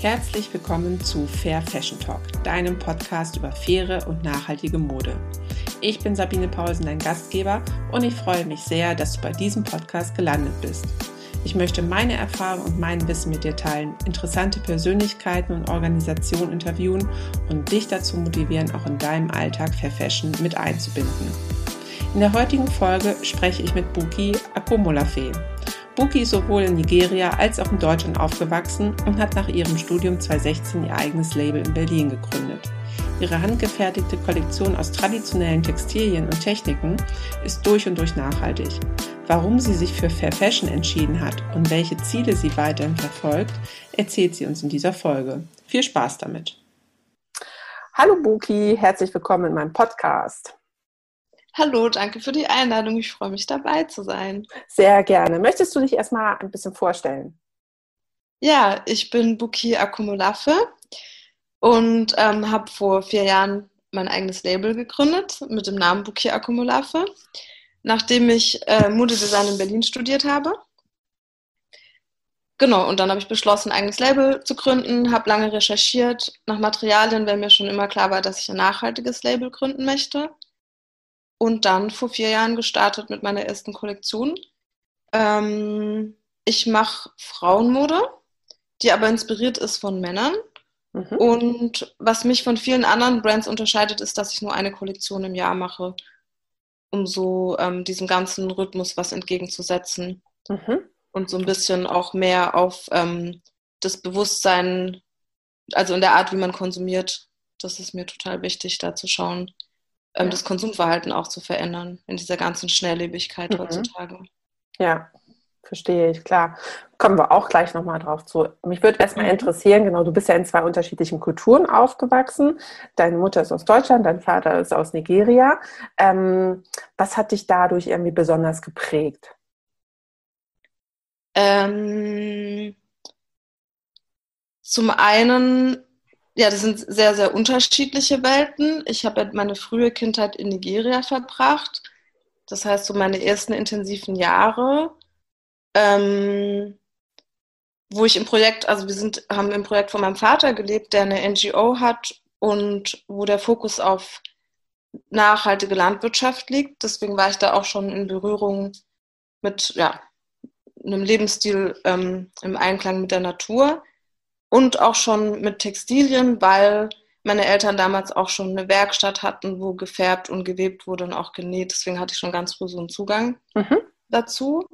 Herzlich willkommen zu Fair Fashion Talk, deinem Podcast über faire und nachhaltige Mode. Ich bin Sabine Paulsen, dein Gastgeber, und ich freue mich sehr, dass du bei diesem Podcast gelandet bist. Ich möchte meine Erfahrungen und mein Wissen mit dir teilen, interessante Persönlichkeiten und Organisationen interviewen und dich dazu motivieren, auch in deinem Alltag Fair Fashion mit einzubinden. In der heutigen Folge spreche ich mit Buki Akomolafe. Buki ist sowohl in Nigeria als auch in Deutschland aufgewachsen und hat nach ihrem Studium 2016 ihr eigenes Label in Berlin gegründet. Ihre handgefertigte Kollektion aus traditionellen Textilien und Techniken ist durch und durch nachhaltig. Warum sie sich für Fair Fashion entschieden hat und welche Ziele sie weiterhin verfolgt, erzählt sie uns in dieser Folge. Viel Spaß damit. Hallo Buki, herzlich willkommen in meinem Podcast. Hallo, danke für die Einladung. Ich freue mich dabei zu sein. Sehr gerne. Möchtest du dich erstmal ein bisschen vorstellen? Ja, ich bin Buki Akumulafe und ähm, habe vor vier Jahren mein eigenes Label gegründet mit dem Namen Buki Akumulafe, nachdem ich äh, Modedesign in Berlin studiert habe. Genau, und dann habe ich beschlossen, ein eigenes Label zu gründen, habe lange recherchiert nach Materialien, weil mir schon immer klar war, dass ich ein nachhaltiges Label gründen möchte und dann vor vier Jahren gestartet mit meiner ersten Kollektion. Ähm, ich mache Frauenmode, die aber inspiriert ist von Männern. Mhm. Und was mich von vielen anderen Brands unterscheidet, ist, dass ich nur eine Kollektion im Jahr mache, um so ähm, diesem ganzen Rhythmus was entgegenzusetzen. Mhm. Und so ein bisschen auch mehr auf ähm, das Bewusstsein, also in der Art, wie man konsumiert. Das ist mir total wichtig, da zu schauen, ähm, das Konsumverhalten auch zu verändern in dieser ganzen Schnelllebigkeit mhm. heutzutage. Ja, verstehe ich, klar. Kommen wir auch gleich nochmal drauf zu. Mich würde erstmal mhm. interessieren, genau, du bist ja in zwei unterschiedlichen Kulturen aufgewachsen. Deine Mutter ist aus Deutschland, dein Vater ist aus Nigeria. Ähm, was hat dich dadurch irgendwie besonders geprägt? Ähm, zum einen ja, das sind sehr, sehr unterschiedliche Welten. Ich habe meine frühe Kindheit in Nigeria verbracht. Das heißt, so meine ersten intensiven Jahre, ähm, wo ich im Projekt, also wir sind, haben im Projekt von meinem Vater gelebt, der eine NGO hat und wo der Fokus auf nachhaltige Landwirtschaft liegt. Deswegen war ich da auch schon in Berührung mit ja, einem Lebensstil ähm, im Einklang mit der Natur und auch schon mit Textilien, weil meine Eltern damals auch schon eine Werkstatt hatten, wo gefärbt und gewebt wurde und auch genäht. Deswegen hatte ich schon ganz früh so einen Zugang mhm. dazu.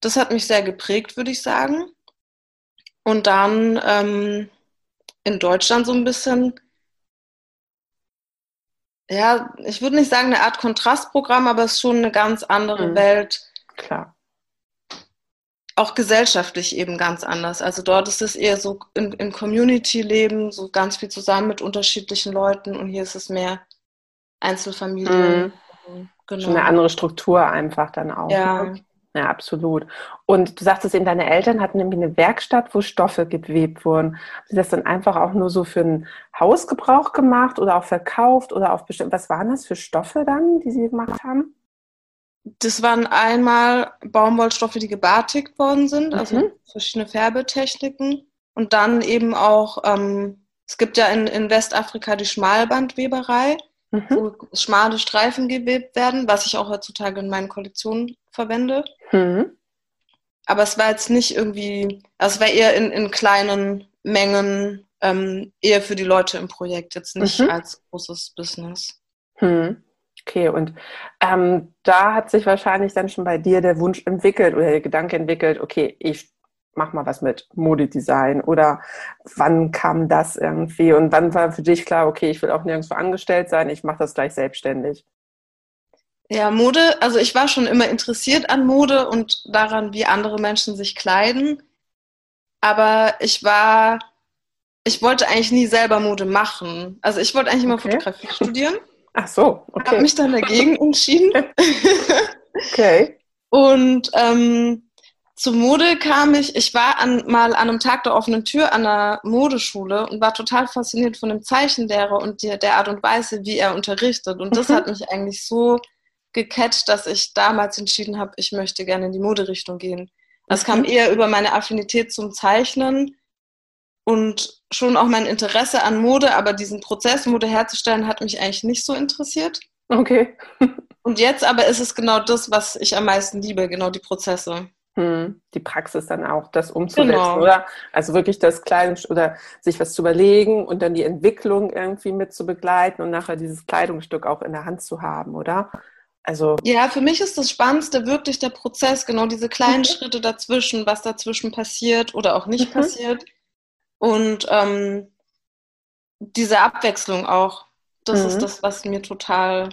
Das hat mich sehr geprägt, würde ich sagen. Und dann ähm, in Deutschland so ein bisschen, ja, ich würde nicht sagen eine Art Kontrastprogramm, aber es ist schon eine ganz andere mhm. Welt. Klar auch gesellschaftlich eben ganz anders. Also dort ist es eher so im, im Community-Leben, so ganz viel zusammen mit unterschiedlichen Leuten und hier ist es mehr Einzelfamilien. Mhm. Genau. Schon eine andere Struktur einfach dann auch. Ja. Ne? Ja, absolut. Und du sagtest eben, deine Eltern hatten nämlich eine Werkstatt, wo Stoffe gewebt wurden. Haben sie das dann einfach auch nur so für einen Hausgebrauch gemacht oder auch verkauft oder auf bestimmt, was waren das für Stoffe dann, die sie gemacht haben? Das waren einmal Baumwollstoffe, die gebartigt worden sind, also mhm. verschiedene Färbetechniken. Und dann eben auch, ähm, es gibt ja in, in Westafrika die Schmalbandweberei, mhm. wo schmale Streifen gewebt werden, was ich auch heutzutage in meinen Kollektionen verwende. Mhm. Aber es war jetzt nicht irgendwie, also es war eher in, in kleinen Mengen, ähm, eher für die Leute im Projekt, jetzt nicht mhm. als großes Business. Mhm. Okay, und ähm, da hat sich wahrscheinlich dann schon bei dir der Wunsch entwickelt oder der Gedanke entwickelt, okay, ich mach mal was mit Modedesign oder wann kam das irgendwie und wann war für dich klar, okay, ich will auch nirgendwo angestellt sein, ich mache das gleich selbstständig? Ja, Mode, also ich war schon immer interessiert an Mode und daran, wie andere Menschen sich kleiden, aber ich war, ich wollte eigentlich nie selber Mode machen. Also ich wollte eigentlich immer okay. Fotografie studieren. Ach so, okay. Habe mich dann dagegen entschieden. okay. Und ähm, zur Mode kam ich, ich war an, mal an einem Tag der offenen Tür an einer Modeschule und war total fasziniert von dem Zeichenlehrer und die, der Art und Weise, wie er unterrichtet. Und das mhm. hat mich eigentlich so gecatcht, dass ich damals entschieden habe, ich möchte gerne in die Moderichtung gehen. Das mhm. kam eher über meine Affinität zum Zeichnen und schon auch mein Interesse an Mode, aber diesen Prozess, Mode herzustellen, hat mich eigentlich nicht so interessiert. Okay. und jetzt aber ist es genau das, was ich am meisten liebe, genau die Prozesse. Hm, die Praxis dann auch, das umzusetzen, genau. oder? Also wirklich das Kleidungs- oder sich was zu überlegen und dann die Entwicklung irgendwie mit zu begleiten und nachher dieses Kleidungsstück auch in der Hand zu haben, oder? Also ja, für mich ist das Spannendste wirklich der Prozess, genau diese kleinen mhm. Schritte dazwischen, was dazwischen passiert oder auch nicht mhm. passiert. Und ähm, diese Abwechslung auch, das mhm. ist das, was mir total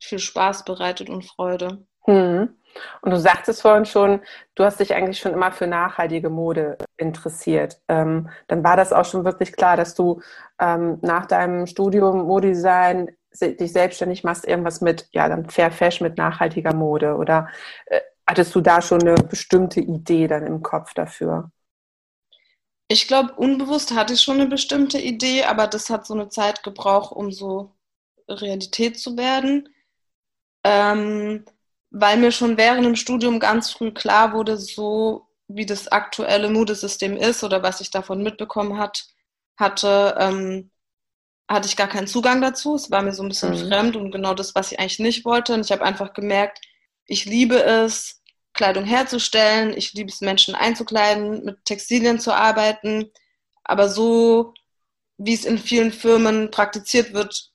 viel Spaß bereitet und Freude. Mhm. Und du sagtest vorhin schon, du hast dich eigentlich schon immer für nachhaltige Mode interessiert. Ähm, dann war das auch schon wirklich klar, dass du ähm, nach deinem Studium Modedesign dich selbstständig machst, irgendwas mit, ja, dann Fair Fashion mit nachhaltiger Mode? Oder äh, hattest du da schon eine bestimmte Idee dann im Kopf dafür? Ich glaube, unbewusst hatte ich schon eine bestimmte Idee, aber das hat so eine Zeit gebraucht, um so Realität zu werden. Ähm, weil mir schon während dem Studium ganz früh klar wurde, so wie das aktuelle Modesystem ist oder was ich davon mitbekommen hat, hatte, ähm, hatte ich gar keinen Zugang dazu. Es war mir so ein bisschen mhm. fremd und genau das, was ich eigentlich nicht wollte. Und ich habe einfach gemerkt, ich liebe es, Kleidung herzustellen. Ich liebe es, Menschen einzukleiden, mit Textilien zu arbeiten. Aber so, wie es in vielen Firmen praktiziert wird,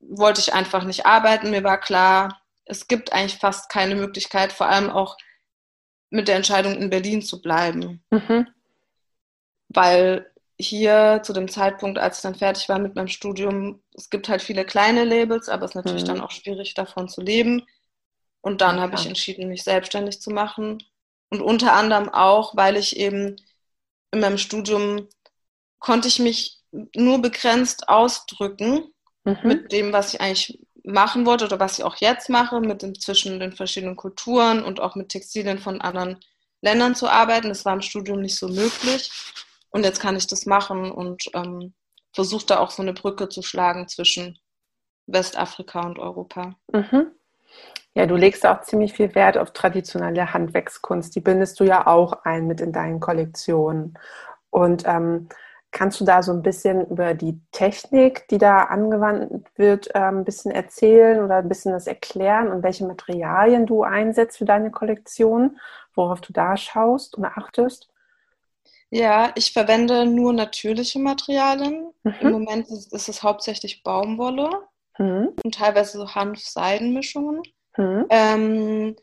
wollte ich einfach nicht arbeiten. Mir war klar, es gibt eigentlich fast keine Möglichkeit, vor allem auch mit der Entscheidung in Berlin zu bleiben. Mhm. Weil hier zu dem Zeitpunkt, als ich dann fertig war mit meinem Studium, es gibt halt viele kleine Labels, aber es ist natürlich mhm. dann auch schwierig, davon zu leben. Und dann ja. habe ich entschieden, mich selbstständig zu machen. Und unter anderem auch, weil ich eben in meinem Studium konnte ich mich nur begrenzt ausdrücken mhm. mit dem, was ich eigentlich machen wollte oder was ich auch jetzt mache, mit den, zwischen den verschiedenen Kulturen und auch mit Textilien von anderen Ländern zu arbeiten. Das war im Studium nicht so möglich. Und jetzt kann ich das machen und ähm, versuche da auch so eine Brücke zu schlagen zwischen Westafrika und Europa. Mhm. Ja, du legst auch ziemlich viel Wert auf traditionelle Handwerkskunst. Die bindest du ja auch ein mit in deinen Kollektionen. Und ähm, Kannst du da so ein bisschen über die Technik, die da angewandt wird, ähm, ein bisschen erzählen oder ein bisschen das erklären und welche Materialien du einsetzt für deine Kollektion, worauf du da schaust und achtest? Ja, ich verwende nur natürliche Materialien. Mhm. Im Moment ist, es hauptsächlich Baumwolle mhm. und teilweise so Hanf-Seiden-Mischungen. Mhm. Ähm,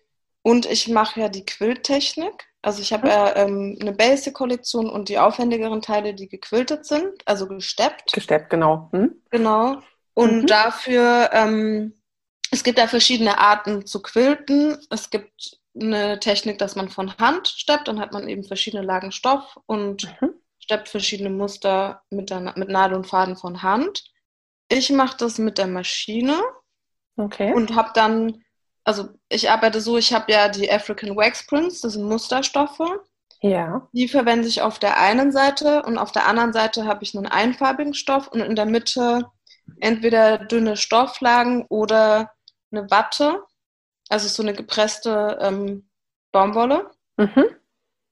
und ich mache ja die Quilltechnik. Also ich habe mhm. ja ähm, eine Basic-Kollektion und die aufwendigeren Teile, die gequiltet sind, also gesteppt. Gesteppt, genau. Hm? Genau. Und mhm. dafür, ähm, es gibt da verschiedene Arten zu quilten. Es gibt eine Technik, dass man von Hand steppt, dann hat man eben verschiedene Lagen Stoff und mhm. steppt verschiedene Muster mit, der, mit Nadel und Faden von Hand. Ich mache das mit der Maschine okay. und habe dann also ich arbeite so, ich habe ja die African Wax Prints, das sind Musterstoffe. Ja. Die verwende ich auf der einen Seite und auf der anderen Seite habe ich einen einfarbigen Stoff und in der Mitte entweder dünne Stofflagen oder eine Watte, also so eine gepresste ähm, Baumwolle. Mhm.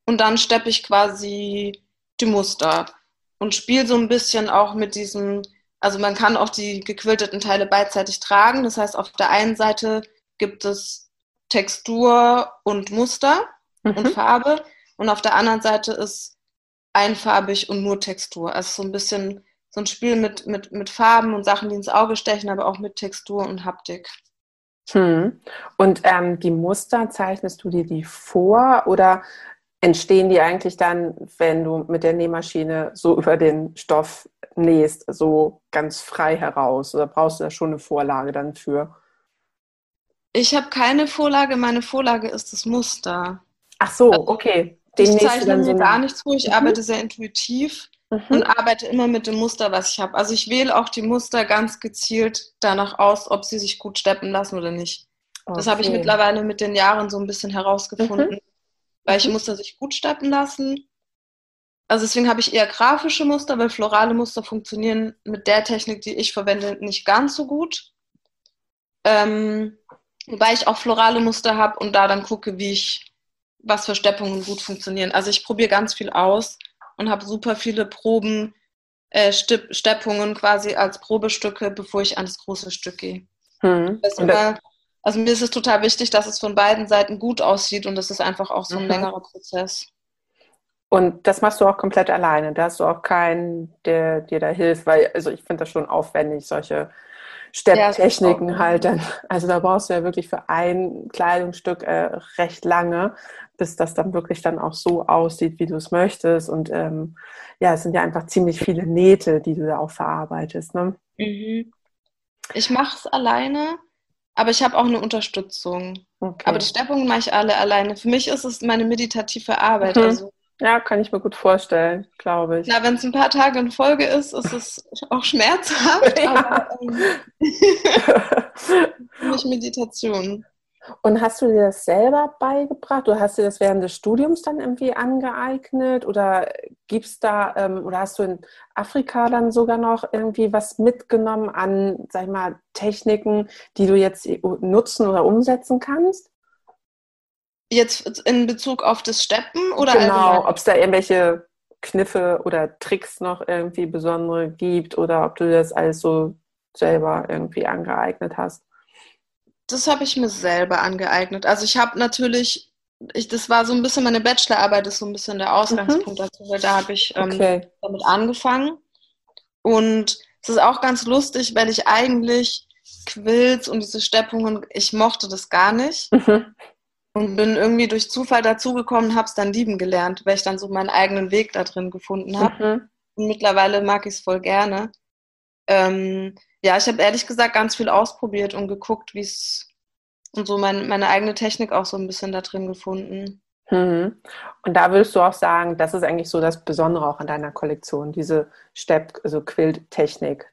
Und dann steppe ich quasi die Muster und spiele so ein bisschen auch mit diesem, also man kann auch die gequilteten Teile beidseitig tragen. Das heißt, auf der einen Seite gibt es Textur und Muster mhm. und Farbe. Und auf der anderen Seite ist einfarbig und nur Textur. Also so ein bisschen so ein Spiel mit, mit, mit Farben und Sachen, die ins Auge stechen, aber auch mit Textur und Haptik. Hm. Und ähm, die Muster, zeichnest du dir die vor oder entstehen die eigentlich dann, wenn du mit der Nähmaschine so über den Stoff nähst, so ganz frei heraus? Oder brauchst du da schon eine Vorlage dann für? Ich habe keine Vorlage, meine Vorlage ist das Muster. Ach so, also, okay. Den ich zeichne mir so gar nichts vor, ich mhm. arbeite sehr intuitiv mhm. und arbeite immer mit dem Muster, was ich habe. Also ich wähle auch die Muster ganz gezielt danach aus, ob sie sich gut steppen lassen oder nicht. Okay. Das habe ich mittlerweile mit den Jahren so ein bisschen herausgefunden, mhm. welche mhm. Muster sich gut steppen lassen. Also deswegen habe ich eher grafische Muster, weil florale Muster funktionieren mit der Technik, die ich verwende, nicht ganz so gut. Ähm, Wobei ich auch florale Muster habe und da dann gucke, wie ich, was für Steppungen gut funktionieren. Also ich probiere ganz viel aus und habe super viele Proben, äh, Steppungen quasi als Probestücke, bevor ich an das große Stück gehe. Hm. Immer, also mir ist es total wichtig, dass es von beiden Seiten gut aussieht und das ist einfach auch so ein mhm. längerer Prozess. Und das machst du auch komplett alleine. Da hast du auch keinen, der dir da hilft, weil, also ich finde das schon aufwendig, solche Stepptechniken ja, halt dann. Also da brauchst du ja wirklich für ein Kleidungsstück äh, recht lange, bis das dann wirklich dann auch so aussieht, wie du es möchtest. Und ähm, ja, es sind ja einfach ziemlich viele Nähte, die du da auch verarbeitest. Ne? Mhm. Ich mache es alleine, aber ich habe auch eine Unterstützung. Okay. Aber die Steppungen mache ich alle alleine. Für mich ist es meine meditative Arbeit. Mhm. Also ja, kann ich mir gut vorstellen, glaube ich. Na, wenn es ein paar Tage in Folge ist, ist es auch schmerzhaft, ja. aber ähm, nicht Meditation. Und hast du dir das selber beigebracht? Du hast dir das während des Studiums dann irgendwie angeeignet? Oder gibt's da, ähm, oder hast du in Afrika dann sogar noch irgendwie was mitgenommen an, sag ich mal, Techniken, die du jetzt nutzen oder umsetzen kannst? Jetzt in Bezug auf das Steppen oder Genau, ob es da irgendwelche Kniffe oder Tricks noch irgendwie besondere gibt oder ob du das alles so selber irgendwie angeeignet hast. Das habe ich mir selber angeeignet. Also ich habe natürlich, ich, das war so ein bisschen meine Bachelorarbeit, ist so ein bisschen der Ausgangspunkt mhm. dazu, weil da habe ich ähm, okay. damit angefangen. Und es ist auch ganz lustig, weil ich eigentlich Quills und diese Steppungen, ich mochte das gar nicht. Mhm. Und bin irgendwie durch Zufall dazugekommen, habe es dann lieben gelernt, weil ich dann so meinen eigenen Weg da drin gefunden habe. Mhm. Und mittlerweile mag ich es voll gerne. Ähm, ja, ich habe ehrlich gesagt ganz viel ausprobiert und geguckt, wie es und so mein, meine eigene Technik auch so ein bisschen da drin gefunden. Mhm. Und da würdest du auch sagen, das ist eigentlich so das Besondere auch an deiner Kollektion, diese Stepp, also Quilt-Technik.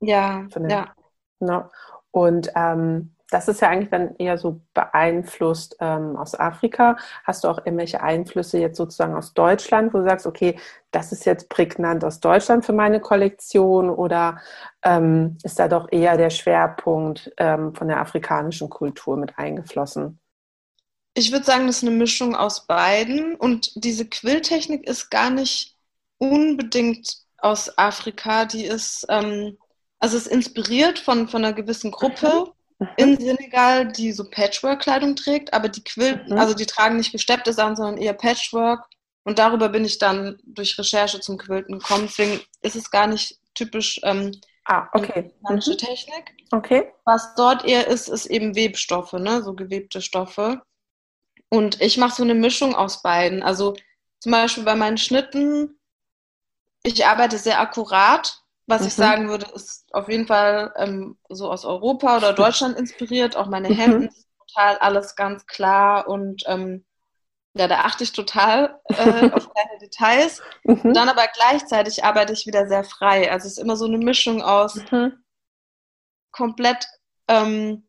Ja, ja. Ne? Und ähm, das ist ja eigentlich dann eher so beeinflusst ähm, aus Afrika. Hast du auch irgendwelche Einflüsse jetzt sozusagen aus Deutschland, wo du sagst, okay, das ist jetzt prägnant aus Deutschland für meine Kollektion oder ähm, ist da doch eher der Schwerpunkt ähm, von der afrikanischen Kultur mit eingeflossen? Ich würde sagen, das ist eine Mischung aus beiden und diese Quilltechnik ist gar nicht unbedingt aus Afrika, die ist, also ist inspiriert von, von einer gewissen Gruppe in Senegal, die so Patchwork-Kleidung trägt, aber die Quilt, mhm. also die tragen nicht gesteppte Sachen, sondern eher Patchwork. Und darüber bin ich dann durch Recherche zum Quilten gekommen. Deswegen ist es gar nicht typisch ähm, ah, okay. mhm. Technik. Okay. Was dort eher ist, ist eben Webstoffe, ne? so gewebte Stoffe. Und ich mache so eine Mischung aus beiden. Also zum Beispiel bei meinen Schnitten, ich arbeite sehr akkurat was mhm. ich sagen würde, ist auf jeden Fall ähm, so aus Europa oder Deutschland inspiriert. Auch meine Hemden mhm. total alles ganz klar und ähm, ja, da achte ich total äh, auf kleine Details. Mhm. Dann aber gleichzeitig arbeite ich wieder sehr frei. Also es ist immer so eine Mischung aus mhm. komplett ähm,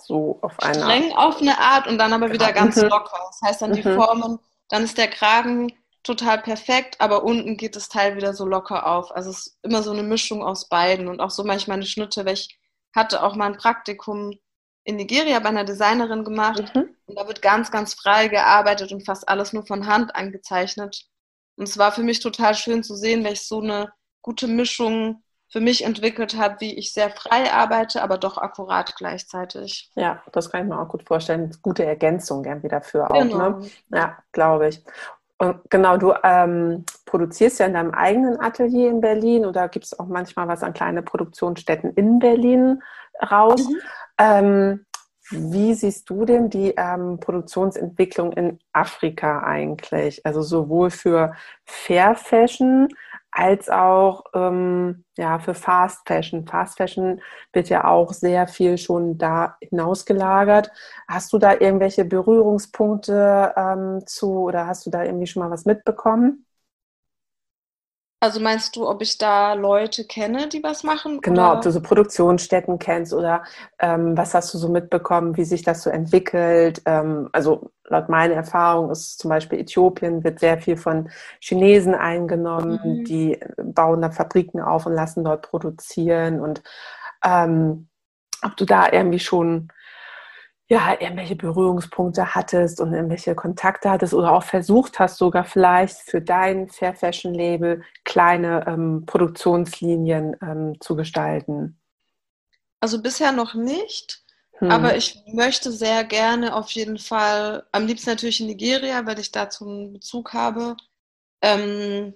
so auf eine streng auf eine Art und dann aber wieder ganz mhm. locker. Das heißt dann die mhm. Formen, dann ist der Kragen total perfekt, aber unten geht das Teil wieder so locker auf. Also es ist immer so eine Mischung aus beiden und auch so manchmal eine Schnitte, weil ich hatte auch mal ein Praktikum in Nigeria bei einer Designerin gemacht mhm. und da wird ganz, ganz frei gearbeitet und fast alles nur von Hand angezeichnet. Und es war für mich total schön zu sehen, weil ich so eine gute Mischung für mich entwickelt habe, wie ich sehr frei arbeite, aber doch akkurat gleichzeitig. Ja, das kann ich mir auch gut vorstellen. Gute Ergänzung irgendwie dafür auch. Ne? Genau. Ne? Ja, glaube ich. Und genau, du ähm, produzierst ja in deinem eigenen Atelier in Berlin oder gibt es auch manchmal was an kleine Produktionsstätten in Berlin raus. Mhm. Ähm, wie siehst du denn die ähm, Produktionsentwicklung in Afrika eigentlich? Also sowohl für Fair Fashion als auch ähm, ja, für Fast Fashion. Fast Fashion wird ja auch sehr viel schon da hinausgelagert. Hast du da irgendwelche Berührungspunkte ähm, zu oder hast du da irgendwie schon mal was mitbekommen? Also meinst du, ob ich da Leute kenne, die was machen? Genau, oder? ob du so Produktionsstätten kennst oder ähm, was hast du so mitbekommen, wie sich das so entwickelt? Ähm, also laut meiner Erfahrung ist zum Beispiel Äthiopien wird sehr viel von Chinesen eingenommen, mhm. die bauen da Fabriken auf und lassen dort produzieren und ähm, ob du da irgendwie schon ja, irgendwelche Berührungspunkte hattest und irgendwelche Kontakte hattest oder auch versucht hast, sogar vielleicht für dein Fair Fashion Label kleine ähm, Produktionslinien ähm, zu gestalten? Also bisher noch nicht. Hm. Aber ich möchte sehr gerne auf jeden Fall, am liebsten natürlich in Nigeria, weil ich dazu einen Bezug habe, ähm,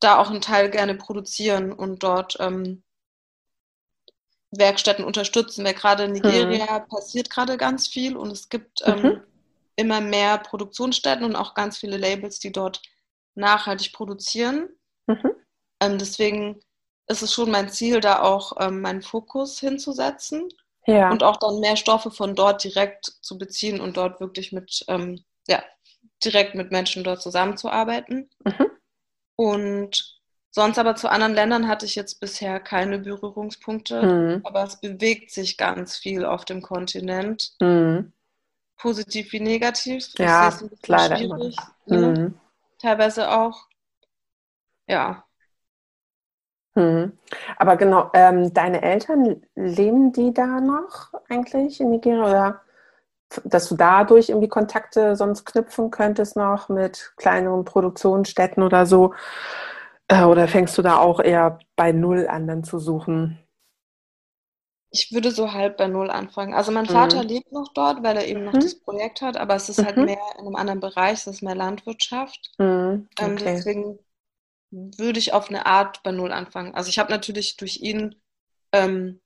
da auch einen Teil gerne produzieren und dort ähm, Werkstätten unterstützen, weil gerade in Nigeria mhm. passiert gerade ganz viel und es gibt ähm, mhm. immer mehr Produktionsstätten und auch ganz viele Labels, die dort nachhaltig produzieren. Mhm. Ähm, deswegen ist es schon mein Ziel, da auch ähm, meinen Fokus hinzusetzen ja. und auch dann mehr Stoffe von dort direkt zu beziehen und dort wirklich mit, ähm, ja, direkt mit Menschen dort zusammenzuarbeiten. Mhm. Und Sonst aber zu anderen Ländern hatte ich jetzt bisher keine Berührungspunkte, mhm. aber es bewegt sich ganz viel auf dem Kontinent. Mhm. Positiv wie negativ. Ja, ist leider schwierig. Ne? Mhm. Teilweise auch. Ja. Mhm. Aber genau, ähm, deine Eltern, leben die da noch eigentlich in Nigeria oder dass du dadurch irgendwie Kontakte sonst knüpfen könntest noch mit kleineren Produktionsstätten oder so? Äh, oder fängst du da auch eher bei Null an, dann zu suchen? Ich würde so halb bei Null anfangen. Also mein Vater mhm. lebt noch dort, weil er eben noch mhm. das Projekt hat, aber es ist halt mhm. mehr in einem anderen Bereich, es ist mehr Landwirtschaft. Mhm. Ähm, okay. Ähm, deswegen würde ich auf eine Art bei Null anfangen. Also ich habe natürlich durch ihn ähm,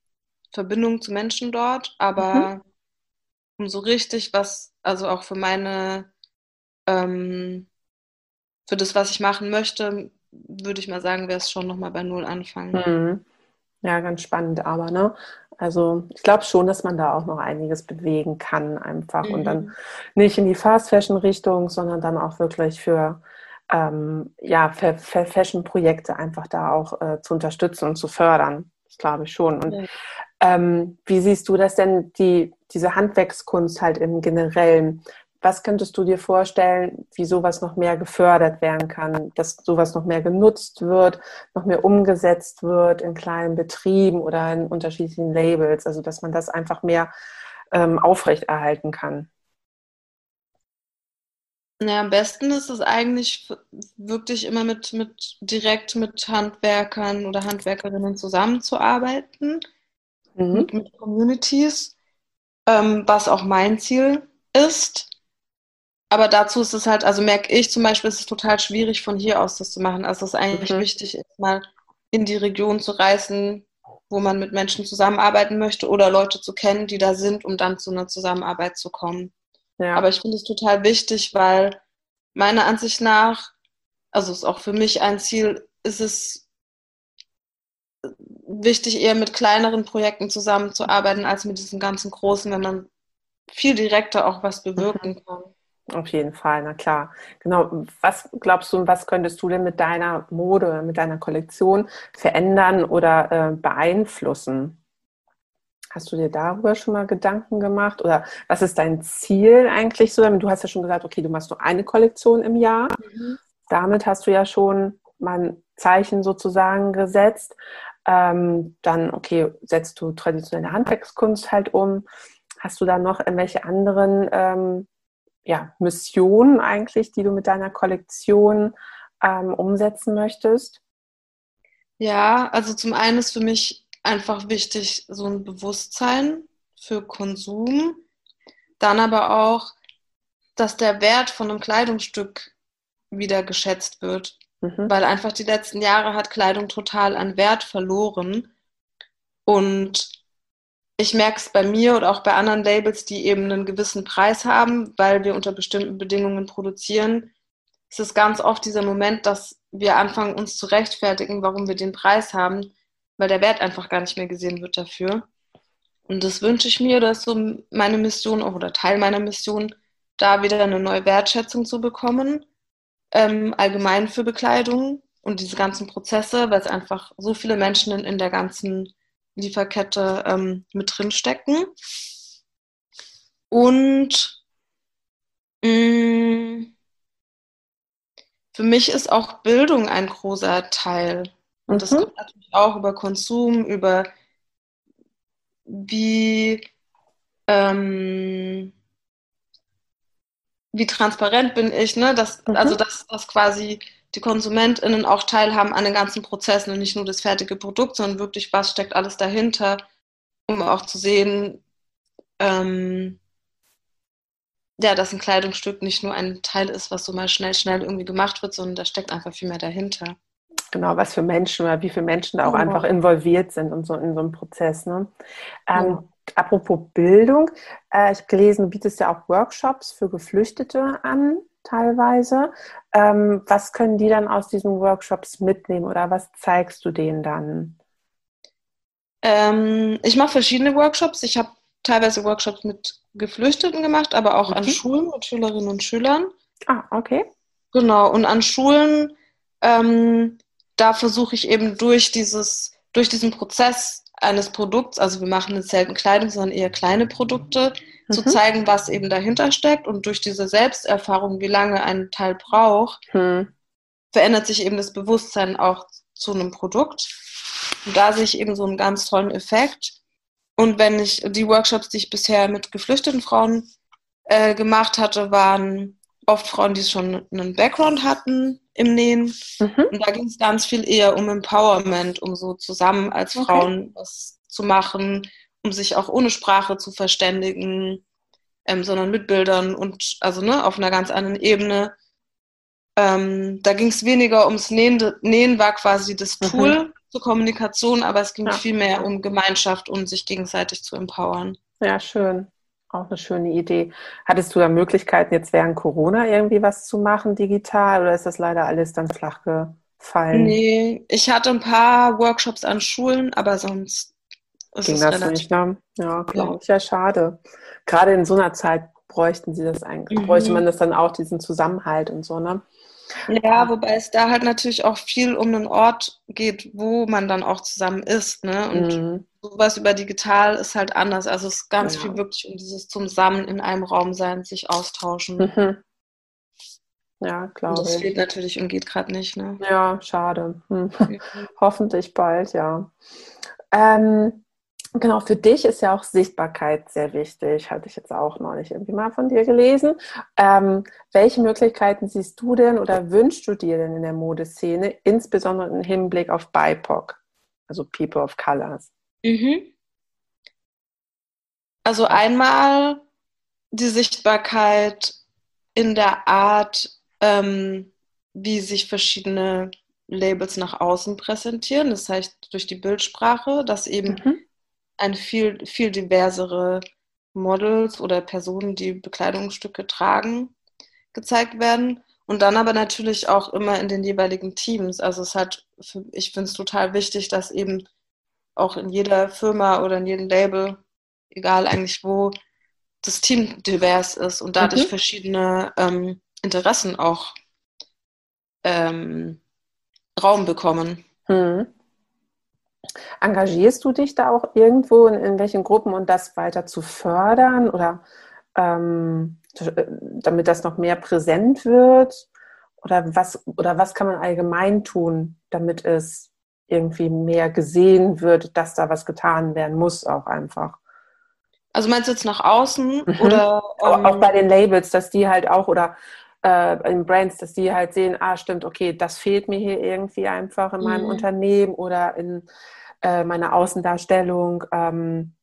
Verbindung zu Menschen dort, aber mhm. um so richtig was, also auch für meine, ähm, für das, was ich machen möchte, würde ich mal sagen, wäre es schon nochmal bei Null anfangen. Mhm. Ja, ganz spannend, aber ne? Also ich glaube schon, dass man da auch noch einiges bewegen kann einfach mhm. und dann mhm. nicht in die Fast Fashion Richtung, sondern dann auch wirklich für ähm, ja, für, für Fashion-Projekte einfach da auch äh, zu unterstützen und zu fördern. Das glaube ich schon. Und ja. ähm, wie siehst du das denn, die, diese Handwerkskunst halt im Generellen? Was könntest du dir vorstellen, wie sowas noch mehr gefördert werden kann, dass sowas noch mehr genutzt wird, noch mehr umgesetzt wird in kleinen Betrieben oder in unterschiedlichen Labels, also dass man das einfach mehr ähm, aufrechterhalten kann? Ja, am besten ist es eigentlich wirklich immer mit, mit direkt mit Handwerkern oder Handwerkerinnen zusammenzuarbeiten, mhm. mit, mit Communities, ähm, was auch mein Ziel ist aber dazu ist es halt, also merke ich zum Beispiel, es ist total schwierig von hier aus das zu machen. Also es ist eigentlich mhm. wichtig, mal in die Region zu reisen, wo man mit Menschen zusammenarbeiten möchte oder Leute zu kennen, die da sind, um dann zu einer Zusammenarbeit zu kommen. Ja. Aber ich finde es total wichtig, weil meiner Ansicht nach, also ist auch für mich ein Ziel, ist es wichtig, eher mit kleineren Projekten zusammenzuarbeiten, als mit diesen ganzen großen, wenn man viel direkter auch was bewirken mhm. kann. Auf jeden Fall, na klar. Genau. Was glaubst du, was könntest du denn mit deiner Mode, mit deiner Kollektion verändern oder äh, beeinflussen? Hast du dir darüber schon mal Gedanken gemacht? Oder was ist dein Ziel eigentlich so? Du hast ja schon gesagt, okay, du machst nur eine Kollektion im Jahr. Mhm. Damit hast du ja schon mal ein Zeichen sozusagen gesetzt. Ähm, dann, okay, setzt du traditionelle Handwerkskunst halt um. Hast du da noch irgendwelche anderen ähm, ja, Mission eigentlich, die du mit deiner Kollektion ähm, umsetzen möchtest? Ja, also zum einen ist für mich einfach wichtig, so ein Bewusstsein für Konsum. Dann aber auch, dass der Wert von einem Kleidungsstück wieder geschätzt wird. Mhm. Weil einfach die letzten Jahre hat Kleidung total an Wert verloren. Und ich merke es bei mir und auch bei anderen Labels, die eben einen gewissen Preis haben, weil wir unter bestimmten Bedingungen produzieren. Es ist ganz oft dieser Moment, dass wir anfangen, uns zu rechtfertigen, warum wir den Preis haben, weil der Wert einfach gar nicht mehr gesehen wird dafür. Und das wünsche ich mir, dass so meine Mission oder Teil meiner Mission, da wieder eine neue Wertschätzung zu bekommen, ähm, allgemein für Bekleidung und diese ganzen Prozesse, weil es einfach so viele Menschen in der ganzen Lieferkette ähm, mit drin stecken. Und mh, mm, für mich ist auch Bildung ein großer Teil. Und mhm. das kommt natürlich auch über Konsum, über wie, ähm, wie transparent bin ich, ne? Dass, mhm. Also dass, dass quasi die KonsumentInnen auch teilhaben an den ganzen Prozessen und nicht nur das fertige Produkt, sondern wirklich, was steckt alles dahinter, um auch zu sehen, ähm, ja, dass ein Kleidungsstück nicht nur ein Teil ist, was so mal schnell, schnell irgendwie gemacht wird, sondern da steckt einfach viel mehr dahinter. Genau, was für Menschen oder wie viele Menschen da auch oh. einfach involviert sind und so in so einem Prozess. Ne? Ähm, ja. Apropos Bildung, äh, ich habe gelesen, du bietest ja auch Workshops für Geflüchtete an, teilweise. Ähm, was können die dann aus diesen Workshops mitnehmen oder was zeigst du denen dann? Ähm, ich mache verschiedene Workshops. Ich habe teilweise Workshops mit Geflüchteten gemacht, aber auch mhm. an Schulen mit Schülerinnen und Schülern. Ah, okay. Genau, und an Schulen, ähm, da versuche ich eben durch dieses, durch diesen Prozess eines Produkts, also wir machen nicht selten Kleidung, sondern eher kleine Produkte, mhm. zu zeigen, was eben dahinter steckt. Und durch diese Selbsterfahrung, wie lange ein Teil braucht, mhm. verändert sich eben das Bewusstsein auch zu einem Produkt. Und da sehe ich eben so einen ganz tollen Effekt. Und wenn ich die Workshops, die ich bisher mit geflüchteten Frauen äh, gemacht hatte, waren oft Frauen, die schon einen Background hatten im Nähen. Mhm. Und da ging es ganz viel eher um Empowerment, um so zusammen als okay. Frauen was zu machen, um sich auch ohne Sprache zu verständigen, ähm, sondern mit Bildern und also ne, auf einer ganz anderen Ebene. Ähm, da ging es weniger ums Nähen. Nähen war quasi das mhm. Tool mhm. zur Kommunikation, aber es ging ja. viel mehr um Gemeinschaft und um sich gegenseitig zu empowern. Ja, schön. Auch eine schöne Idee. Hattest du da Möglichkeiten, jetzt während Corona irgendwie was zu machen digital oder ist das leider alles dann flach gefallen? Nee, ich hatte ein paar Workshops an Schulen, aber sonst ist Ging das nicht, ne? Ja, glaube ich. Ja, schade. Gerade in so einer Zeit bräuchten sie das eigentlich, mhm. bräuchte man das dann auch, diesen Zusammenhalt und so, ne? Ja, wobei es da halt natürlich auch viel um einen Ort geht, wo man dann auch zusammen ist. Ne? Und mhm. sowas über digital ist halt anders. Also es ist ganz ja. viel wirklich um dieses Zusammen in einem Raum sein, sich austauschen. Mhm. Ja, glaube ich. Das fehlt natürlich und geht gerade nicht. Ne? Ja, schade. Hm. Mhm. Hoffentlich bald, ja. Ähm, Genau, für dich ist ja auch Sichtbarkeit sehr wichtig, hatte ich jetzt auch noch nicht irgendwie mal von dir gelesen. Ähm, welche Möglichkeiten siehst du denn oder wünschst du dir denn in der Modeszene, insbesondere im Hinblick auf BIPOC, also People of Colors? Mhm. Also einmal die Sichtbarkeit in der Art, ähm, wie sich verschiedene Labels nach außen präsentieren, das heißt durch die Bildsprache, dass eben mhm ein viel, viel diversere Models oder Personen, die Bekleidungsstücke tragen, gezeigt werden. Und dann aber natürlich auch immer in den jeweiligen Teams. Also es hat, ich finde es total wichtig, dass eben auch in jeder Firma oder in jedem Label, egal eigentlich wo, das Team divers ist und dadurch mhm. verschiedene ähm, Interessen auch ähm, Raum bekommen. Mhm. Engagierst du dich da auch irgendwo in, in welchen Gruppen und das weiter zu fördern oder ähm, damit das noch mehr präsent wird? Oder was, oder was kann man allgemein tun, damit es irgendwie mehr gesehen wird, dass da was getan werden muss, auch einfach? Also meinst du jetzt nach außen mhm. oder ähm, auch bei den Labels, dass die halt auch oder äh, in Brands, dass die halt sehen, ah stimmt, okay, das fehlt mir hier irgendwie einfach in meinem mhm. Unternehmen oder in äh, meiner Außendarstellung, ähm,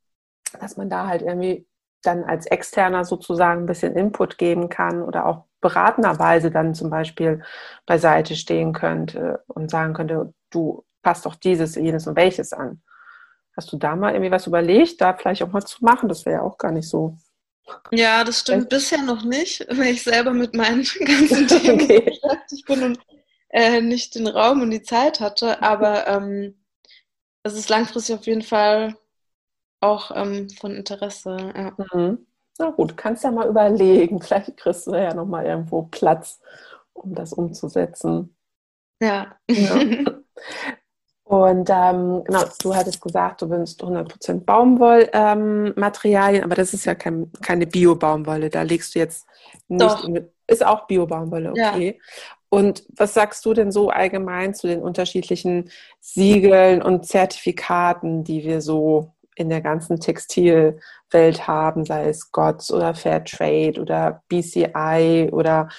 dass man da halt irgendwie dann als Externer sozusagen ein bisschen Input geben kann oder auch beratenderweise dann zum Beispiel beiseite stehen könnte und sagen könnte, du passt doch dieses, jenes und welches an. Hast du da mal irgendwie was überlegt, da vielleicht auch mal zu machen? Das wäre ja auch gar nicht so. Ja, das stimmt Echt? bisher noch nicht, weil ich selber mit meinen ganzen Themen okay. beschäftigt bin und äh, nicht den Raum und die Zeit hatte. Aber ähm, es ist langfristig auf jeden Fall auch ähm, von Interesse. Ja. Mhm. Na gut, kannst ja mal überlegen. Vielleicht kriegst du ja nochmal irgendwo Platz, um das umzusetzen. Ja. ja. Und ähm, genau, du hattest gesagt, du wünschst 100% Baumwollmaterialien, ähm, aber das ist ja kein, keine Bio-Baumwolle. Da legst du jetzt nicht. Doch. In, ist auch Bio-Baumwolle, okay. Ja. Und was sagst du denn so allgemein zu den unterschiedlichen Siegeln und Zertifikaten, die wir so in der ganzen Textilwelt haben, sei es GOTS oder Fairtrade oder BCI oder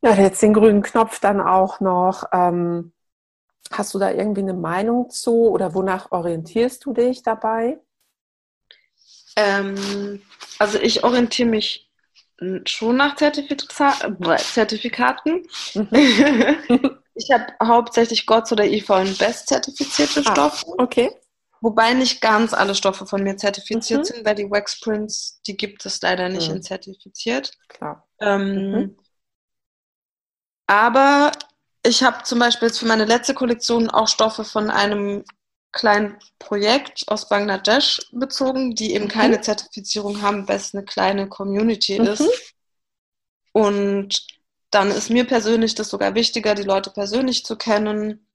ja, jetzt den grünen Knopf dann auch noch. Ähm, hast du da irgendwie eine Meinung zu oder wonach orientierst du dich dabei? Ähm, also ich orientiere mich schon nach äh, Zertifikaten. Mhm. ich habe hauptsächlich GOTS oder IVN Best zertifizierte ah, Stoffe. Okay. Wobei nicht ganz alle Stoffe von mir zertifiziert mhm. sind, weil die Wax Prints, die gibt es leider nicht mhm. in zertifiziert. Klar. Ähm, mhm. Aber ich habe zum Beispiel jetzt für meine letzte Kollektion auch Stoffe von einem kleinen Projekt aus Bangladesch bezogen, die eben mhm. keine Zertifizierung haben, weil es eine kleine Community mhm. ist. Und dann ist mir persönlich das sogar wichtiger, die Leute persönlich zu kennen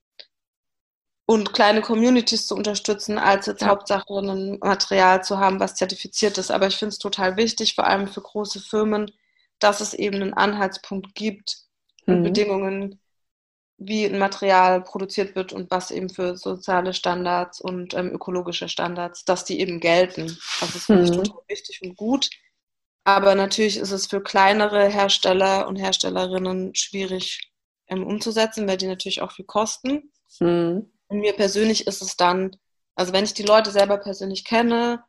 und kleine Communities zu unterstützen, als jetzt ja. Hauptsache ein Material zu haben, was zertifiziert ist. Aber ich finde es total wichtig, vor allem für große Firmen, dass es eben einen Anhaltspunkt gibt und mhm. Bedingungen, wie ein Material produziert wird und was eben für soziale Standards und ähm, ökologische Standards, dass die eben gelten. Also das finde ich mhm. total wichtig und gut. Aber natürlich ist es für kleinere Hersteller und Herstellerinnen schwierig ähm, umzusetzen, weil die natürlich auch viel kosten. Mhm. Und mir persönlich ist es dann, also wenn ich die Leute selber persönlich kenne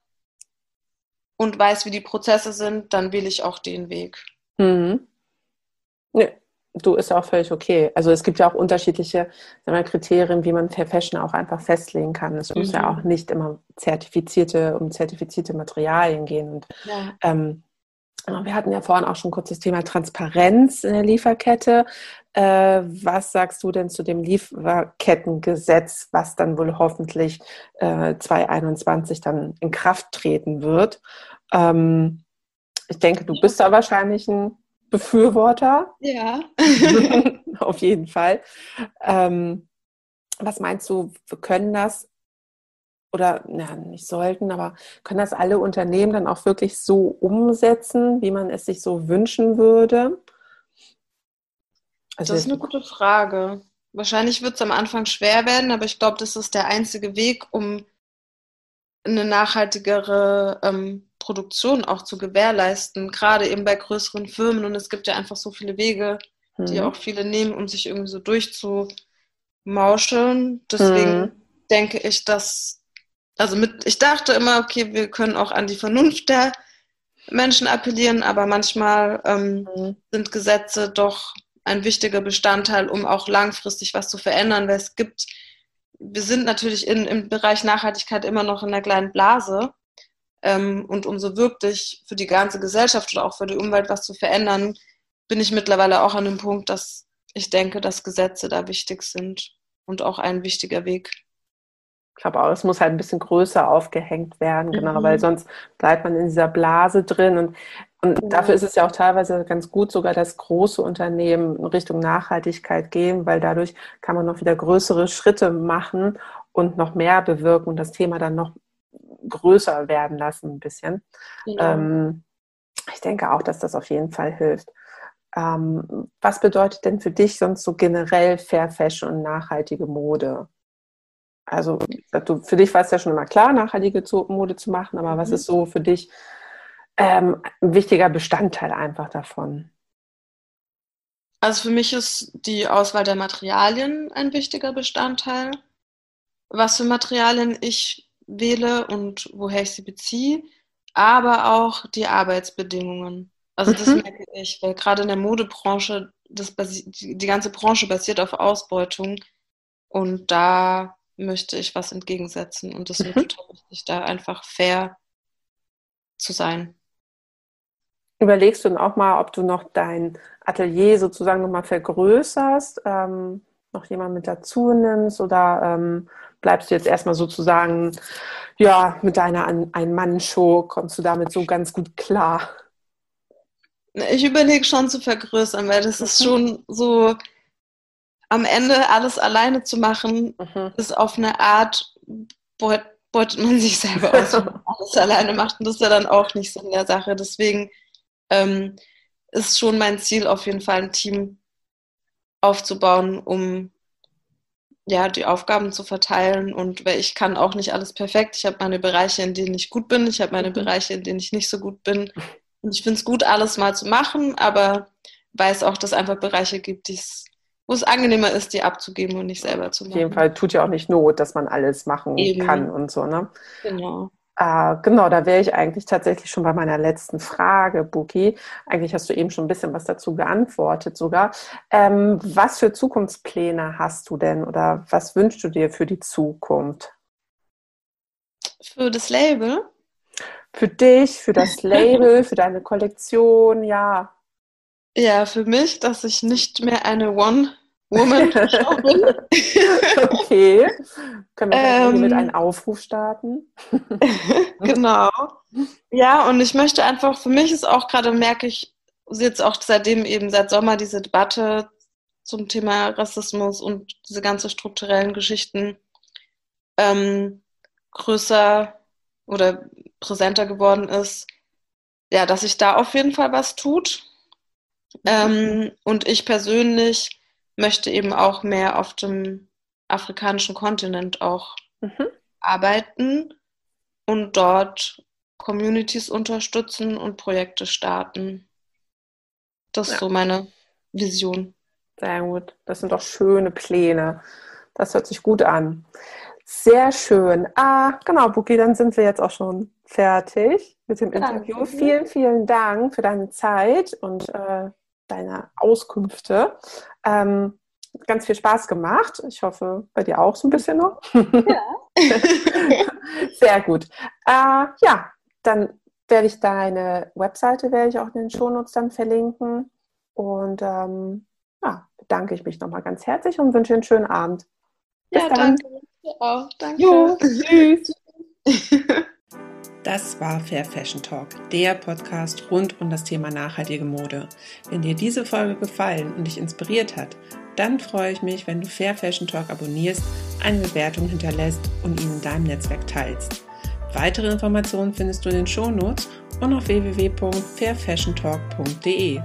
und weiß, wie die Prozesse sind, dann will ich auch den Weg. Mhm. Ja, du ist auch völlig okay. Also es gibt ja auch unterschiedliche wir, Kriterien, wie man Fair Fashion auch einfach festlegen kann. Es mhm. muss ja mhm. auch nicht immer zertifizierte, um zertifizierte Materialien gehen. Und ja. ähm, wir hatten ja vorhin auch schon kurz das Thema Transparenz in der Lieferkette. Äh, was sagst du denn zu dem Lieferkettengesetz, was dann wohl hoffentlich äh, 2021 dann in Kraft treten wird? Ähm, ich denke, du bist da wahrscheinlich ein Befürworter. Ja. Auf jeden Fall. Ähm, was meinst du, wir können das oder ja, nicht sollten, aber können das alle Unternehmen dann auch wirklich so umsetzen, wie man es sich so wünschen würde? Also das ist eine gute Frage. Wahrscheinlich wird es am Anfang schwer werden, aber ich glaube, das ist der einzige Weg, um eine nachhaltigere ähm, Produktion auch zu gewährleisten, gerade eben bei größeren Firmen. Und es gibt ja einfach so viele Wege, mhm. die auch viele nehmen, um sich irgendwie so durchzumauscheln. Deswegen mhm. denke ich, dass, also mit, ich dachte immer, okay, wir können auch an die Vernunft der Menschen appellieren, aber manchmal ähm, mhm. sind Gesetze doch ein wichtiger Bestandteil, um auch langfristig was zu verändern, weil es gibt wir sind natürlich in, im Bereich Nachhaltigkeit immer noch in einer kleinen Blase. Ähm, und um so wirklich für die ganze Gesellschaft oder auch für die Umwelt was zu verändern, bin ich mittlerweile auch an dem Punkt, dass ich denke, dass Gesetze da wichtig sind und auch ein wichtiger Weg. Ich glaube auch, es muss halt ein bisschen größer aufgehängt werden, genau, mhm. weil sonst bleibt man in dieser Blase drin. Und und ja. dafür ist es ja auch teilweise ganz gut, sogar dass große Unternehmen in Richtung Nachhaltigkeit gehen, weil dadurch kann man noch wieder größere Schritte machen und noch mehr bewirken und das Thema dann noch größer werden lassen, ein bisschen. Ja. Ähm, ich denke auch, dass das auf jeden Fall hilft. Ähm, was bedeutet denn für dich sonst so generell Fair Fashion und nachhaltige Mode? Also du, für dich war es ja schon immer klar, nachhaltige Mode zu machen, aber mhm. was ist so für dich ähm, ein wichtiger Bestandteil einfach davon. Also für mich ist die Auswahl der Materialien ein wichtiger Bestandteil. Was für Materialien ich wähle und woher ich sie beziehe, aber auch die Arbeitsbedingungen. Also das mhm. merke ich, weil gerade in der Modebranche, das die ganze Branche basiert auf Ausbeutung und da möchte ich was entgegensetzen und es mhm. wird total wichtig, da einfach fair zu sein überlegst du dann auch mal, ob du noch dein Atelier sozusagen nochmal vergrößerst, ähm, noch jemand mit dazu nimmst oder ähm, bleibst du jetzt erstmal sozusagen ja mit deiner Ein-Mann-Show, kommst du damit so ganz gut klar? Ich überlege schon zu vergrößern, weil das ist mhm. schon so am Ende alles alleine zu machen, mhm. ist auf eine Art beutet man sich selber aus, wenn man alles alleine macht und das ist ja dann auch nicht so in der Sache. Deswegen ähm, ist schon mein Ziel, auf jeden Fall ein Team aufzubauen, um ja, die Aufgaben zu verteilen und weil ich kann auch nicht alles perfekt. Ich habe meine Bereiche, in denen ich gut bin, ich habe meine mhm. Bereiche, in denen ich nicht so gut bin. Und ich finde es gut, alles mal zu machen, aber weiß auch, dass es einfach Bereiche gibt, wo es angenehmer ist, die abzugeben und nicht selber zu machen. Auf jeden Fall tut ja auch nicht Not, dass man alles machen Eben. kann und so, ne? Genau. Äh, genau, da wäre ich eigentlich tatsächlich schon bei meiner letzten Frage, Buki. Eigentlich hast du eben schon ein bisschen was dazu geantwortet sogar. Ähm, was für Zukunftspläne hast du denn oder was wünschst du dir für die Zukunft? Für das Label? Für dich, für das Label, für deine Kollektion, ja. Ja, für mich, dass ich nicht mehr eine One Woman okay. Können wir ähm, mit einem Aufruf starten? genau. Ja, und ich möchte einfach, für mich ist auch gerade, merke ich, jetzt auch seitdem eben seit Sommer diese Debatte zum Thema Rassismus und diese ganzen strukturellen Geschichten ähm, größer oder präsenter geworden ist, ja, dass sich da auf jeden Fall was tut. Ähm, und ich persönlich möchte eben auch mehr auf dem afrikanischen Kontinent auch mhm. arbeiten und dort Communities unterstützen und Projekte starten. Das ist ja. so meine Vision. Sehr gut. Das sind doch schöne Pläne. Das hört sich gut an. Sehr schön. Ah, genau, Buki, dann sind wir jetzt auch schon fertig mit dem Interview. Danke. Vielen, vielen Dank für deine Zeit und äh, deine Auskünfte. Ähm, ganz viel Spaß gemacht. Ich hoffe, bei dir auch so ein bisschen noch. Ja. Sehr gut. Äh, ja, dann werde ich deine Webseite werde ich auch in den Shownotes dann verlinken. Und ähm, ja, bedanke ich mich nochmal ganz herzlich und wünsche einen schönen Abend. Bis ja, dann. danke. Ja, auch. Danke. Jo, tschüss. Das war Fair Fashion Talk, der Podcast rund um das Thema nachhaltige Mode. Wenn dir diese Folge gefallen und dich inspiriert hat, dann freue ich mich, wenn du Fair Fashion Talk abonnierst, eine Bewertung hinterlässt und ihn in deinem Netzwerk teilst. Weitere Informationen findest du in den Shownotes und auf www.fairfashiontalk.de.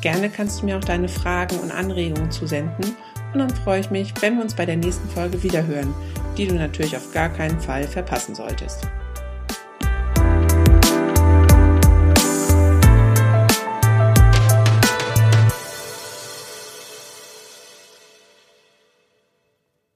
Gerne kannst du mir auch deine Fragen und Anregungen zusenden und dann freue ich mich, wenn wir uns bei der nächsten Folge wiederhören, die du natürlich auf gar keinen Fall verpassen solltest.